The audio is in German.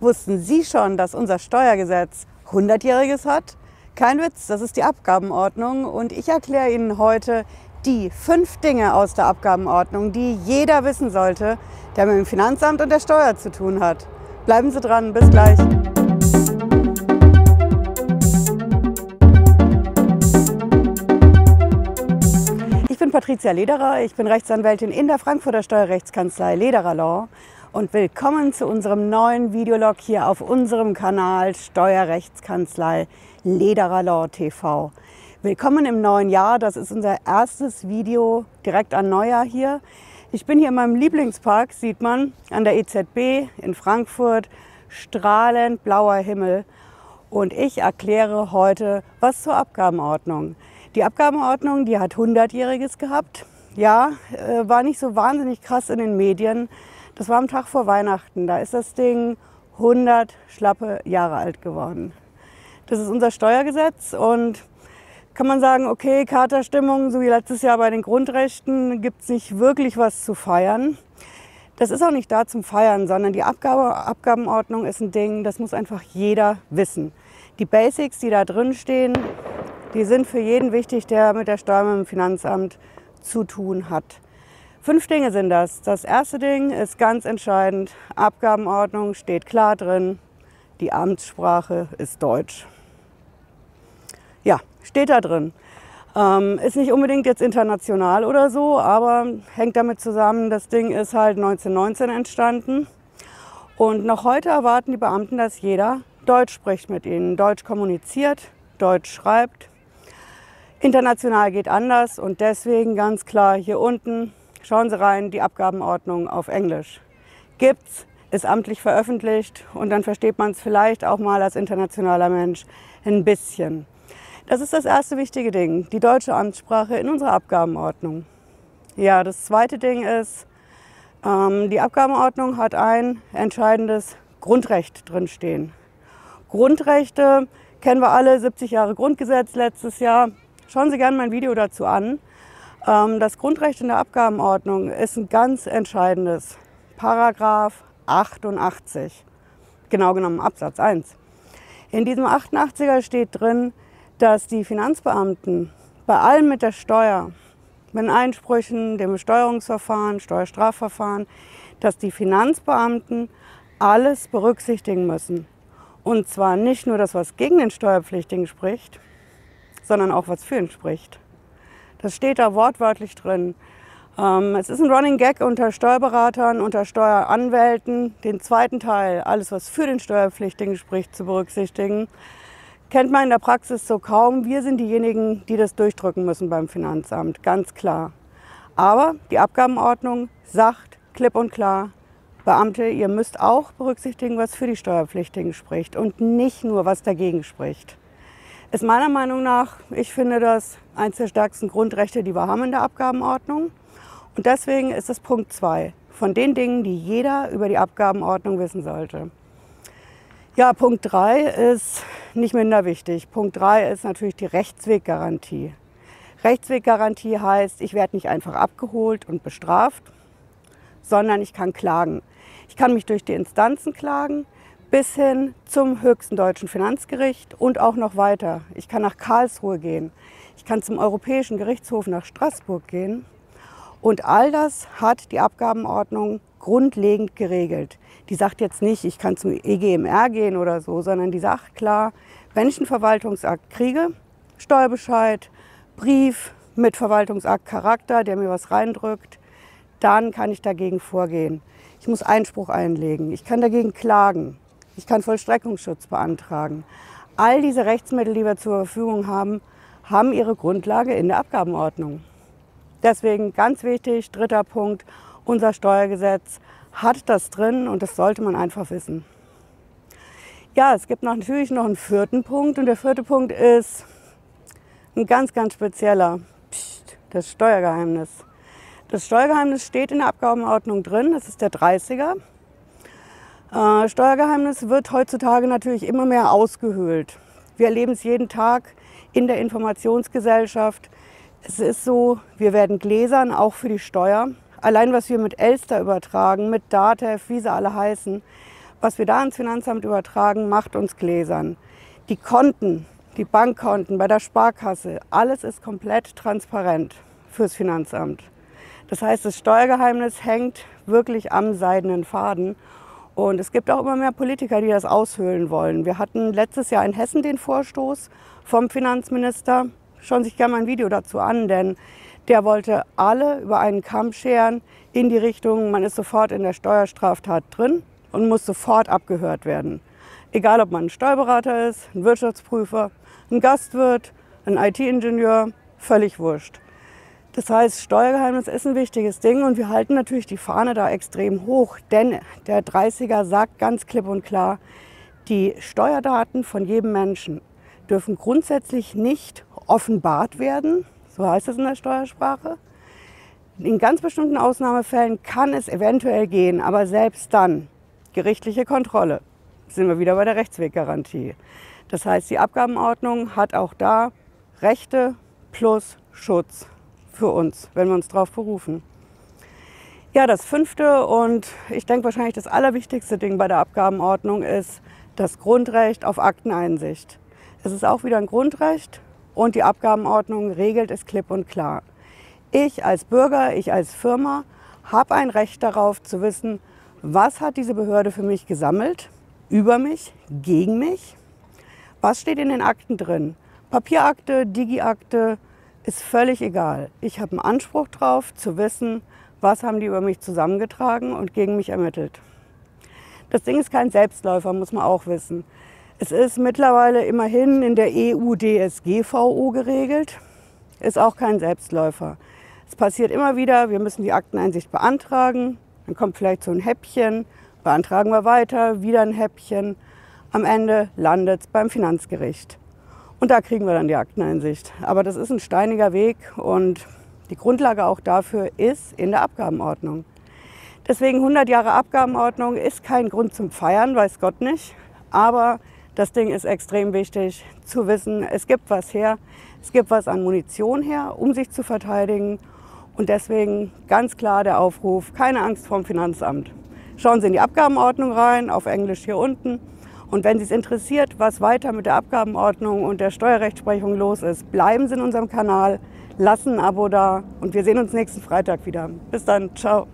Wussten Sie schon, dass unser Steuergesetz 100-jähriges hat? Kein Witz, das ist die Abgabenordnung und ich erkläre Ihnen heute die fünf Dinge aus der Abgabenordnung, die jeder wissen sollte, der mit dem Finanzamt und der Steuer zu tun hat. Bleiben Sie dran, bis gleich. Ich bin Patricia Lederer, ich bin Rechtsanwältin in der Frankfurter Steuerrechtskanzlei Lederer Law und willkommen zu unserem neuen Videolog hier auf unserem Kanal Steuerrechtskanzlei Lederer Law TV. Willkommen im neuen Jahr, das ist unser erstes Video direkt an Neujahr hier. Ich bin hier in meinem Lieblingspark, sieht man, an der EZB in Frankfurt, strahlend blauer Himmel. Und ich erkläre heute was zur Abgabenordnung. Die Abgabenordnung, die hat 100-jähriges gehabt. Ja, äh, war nicht so wahnsinnig krass in den Medien. Das war am Tag vor Weihnachten. Da ist das Ding 100 schlappe Jahre alt geworden. Das ist unser Steuergesetz und kann man sagen, okay, Katerstimmung, so wie letztes Jahr bei den Grundrechten, gibt es nicht wirklich was zu feiern. Das ist auch nicht da zum Feiern, sondern die Abgabe, Abgabenordnung ist ein Ding, das muss einfach jeder wissen. Die Basics, die da drin stehen, die sind für jeden wichtig, der mit der Steuer dem Finanzamt zu tun hat. Fünf Dinge sind das. Das erste Ding ist ganz entscheidend. Abgabenordnung steht klar drin. Die Amtssprache ist Deutsch. Ja, steht da drin. Ähm, ist nicht unbedingt jetzt international oder so, aber hängt damit zusammen, das Ding ist halt 1919 entstanden. Und noch heute erwarten die Beamten, dass jeder Deutsch spricht mit ihnen, Deutsch kommuniziert, Deutsch schreibt. International geht anders und deswegen ganz klar hier unten Schauen Sie rein, die Abgabenordnung auf Englisch. Gibt's, ist amtlich veröffentlicht und dann versteht man es vielleicht auch mal als internationaler Mensch ein bisschen. Das ist das erste wichtige Ding, die deutsche Amtssprache in unserer Abgabenordnung. Ja, das zweite Ding ist, ähm, die Abgabenordnung hat ein entscheidendes Grundrecht drinstehen. Grundrechte kennen wir alle, 70 Jahre Grundgesetz letztes Jahr. Schauen Sie gerne mein Video dazu an. Ähm, das Grundrecht in der Abgabenordnung ist ein ganz entscheidendes. Paragraph 88, genau genommen Absatz 1. In diesem 88er steht drin, dass die Finanzbeamten bei allem mit der Steuer, mit Einsprüchen, dem Besteuerungsverfahren, Steuerstrafverfahren, dass die Finanzbeamten alles berücksichtigen müssen. Und zwar nicht nur das, was gegen den Steuerpflichtigen spricht, sondern auch was für ihn spricht. Das steht da wortwörtlich drin. Ähm, es ist ein Running Gag unter Steuerberatern, unter Steueranwälten, den zweiten Teil, alles was für den Steuerpflichtigen spricht, zu berücksichtigen. Kennt man in der Praxis so kaum. Wir sind diejenigen, die das durchdrücken müssen beim Finanzamt, ganz klar. Aber die Abgabenordnung sagt klipp und klar, Beamte, ihr müsst auch berücksichtigen, was für die Steuerpflichtigen spricht und nicht nur, was dagegen spricht ist meiner Meinung nach, ich finde das eines der stärksten Grundrechte, die wir haben in der Abgabenordnung. Und deswegen ist es Punkt 2 von den Dingen, die jeder über die Abgabenordnung wissen sollte. Ja, Punkt 3 ist nicht minder wichtig. Punkt 3 ist natürlich die Rechtsweggarantie. Rechtsweggarantie heißt, ich werde nicht einfach abgeholt und bestraft, sondern ich kann klagen. Ich kann mich durch die Instanzen klagen, bis hin zum höchsten deutschen Finanzgericht und auch noch weiter. Ich kann nach Karlsruhe gehen. Ich kann zum Europäischen Gerichtshof nach Straßburg gehen. Und all das hat die Abgabenordnung grundlegend geregelt. Die sagt jetzt nicht, ich kann zum EGMR gehen oder so, sondern die sagt klar, wenn ich einen Verwaltungsakt kriege, Steuerbescheid, Brief mit Verwaltungsakt-Charakter, der mir was reindrückt, dann kann ich dagegen vorgehen. Ich muss Einspruch einlegen. Ich kann dagegen klagen. Ich kann Vollstreckungsschutz beantragen. All diese Rechtsmittel, die wir zur Verfügung haben, haben ihre Grundlage in der Abgabenordnung. Deswegen ganz wichtig, dritter Punkt, unser Steuergesetz hat das drin und das sollte man einfach wissen. Ja, es gibt natürlich noch einen vierten Punkt und der vierte Punkt ist ein ganz, ganz spezieller. Psst, das Steuergeheimnis. Das Steuergeheimnis steht in der Abgabenordnung drin, das ist der 30er. Äh, Steuergeheimnis wird heutzutage natürlich immer mehr ausgehöhlt. Wir erleben es jeden Tag in der Informationsgesellschaft. Es ist so, wir werden gläsern, auch für die Steuer. Allein was wir mit Elster übertragen, mit Datev, wie sie alle heißen, Was wir da ans Finanzamt übertragen, macht uns gläsern. Die Konten, die Bankkonten bei der Sparkasse, alles ist komplett transparent fürs Finanzamt. Das heißt, das Steuergeheimnis hängt wirklich am seidenen Faden. Und es gibt auch immer mehr Politiker, die das aushöhlen wollen. Wir hatten letztes Jahr in Hessen den Vorstoß vom Finanzminister. Schauen Sie sich gerne mal ein Video dazu an, denn der wollte alle über einen Kamm scheren in die Richtung, man ist sofort in der Steuerstraftat drin und muss sofort abgehört werden. Egal, ob man ein Steuerberater ist, ein Wirtschaftsprüfer, ein Gastwirt, ein IT-Ingenieur, völlig wurscht. Das heißt, Steuergeheimnis ist ein wichtiges Ding und wir halten natürlich die Fahne da extrem hoch, denn der 30er sagt ganz klipp und klar, die Steuerdaten von jedem Menschen dürfen grundsätzlich nicht offenbart werden, so heißt es in der Steuersprache. In ganz bestimmten Ausnahmefällen kann es eventuell gehen, aber selbst dann gerichtliche Kontrolle. Sind wir wieder bei der Rechtsweggarantie. Das heißt, die Abgabenordnung hat auch da Rechte plus Schutz für uns, wenn wir uns darauf berufen. Ja, das fünfte und ich denke wahrscheinlich das allerwichtigste Ding bei der Abgabenordnung ist das Grundrecht auf Akteneinsicht. Es ist auch wieder ein Grundrecht und die Abgabenordnung regelt es klipp und klar. Ich als Bürger, ich als Firma habe ein Recht darauf zu wissen, was hat diese Behörde für mich gesammelt, über mich, gegen mich, was steht in den Akten drin. Papierakte, Digiakte, ist völlig egal. Ich habe einen Anspruch darauf zu wissen, was haben die über mich zusammengetragen und gegen mich ermittelt. Das Ding ist kein Selbstläufer, muss man auch wissen. Es ist mittlerweile immerhin in der EU-DSGVO geregelt, ist auch kein Selbstläufer. Es passiert immer wieder, wir müssen die Akteneinsicht beantragen, dann kommt vielleicht so ein Häppchen, beantragen wir weiter, wieder ein Häppchen. Am Ende landet es beim Finanzgericht. Und da kriegen wir dann die Akteneinsicht. Aber das ist ein steiniger Weg und die Grundlage auch dafür ist in der Abgabenordnung. Deswegen 100 Jahre Abgabenordnung ist kein Grund zum Feiern, weiß Gott nicht. Aber das Ding ist extrem wichtig zu wissen, es gibt was her, es gibt was an Munition her, um sich zu verteidigen. Und deswegen ganz klar der Aufruf, keine Angst vorm Finanzamt. Schauen Sie in die Abgabenordnung rein, auf Englisch hier unten. Und wenn Sie es interessiert, was weiter mit der Abgabenordnung und der Steuerrechtsprechung los ist, bleiben Sie in unserem Kanal, lassen ein Abo da und wir sehen uns nächsten Freitag wieder. Bis dann, ciao.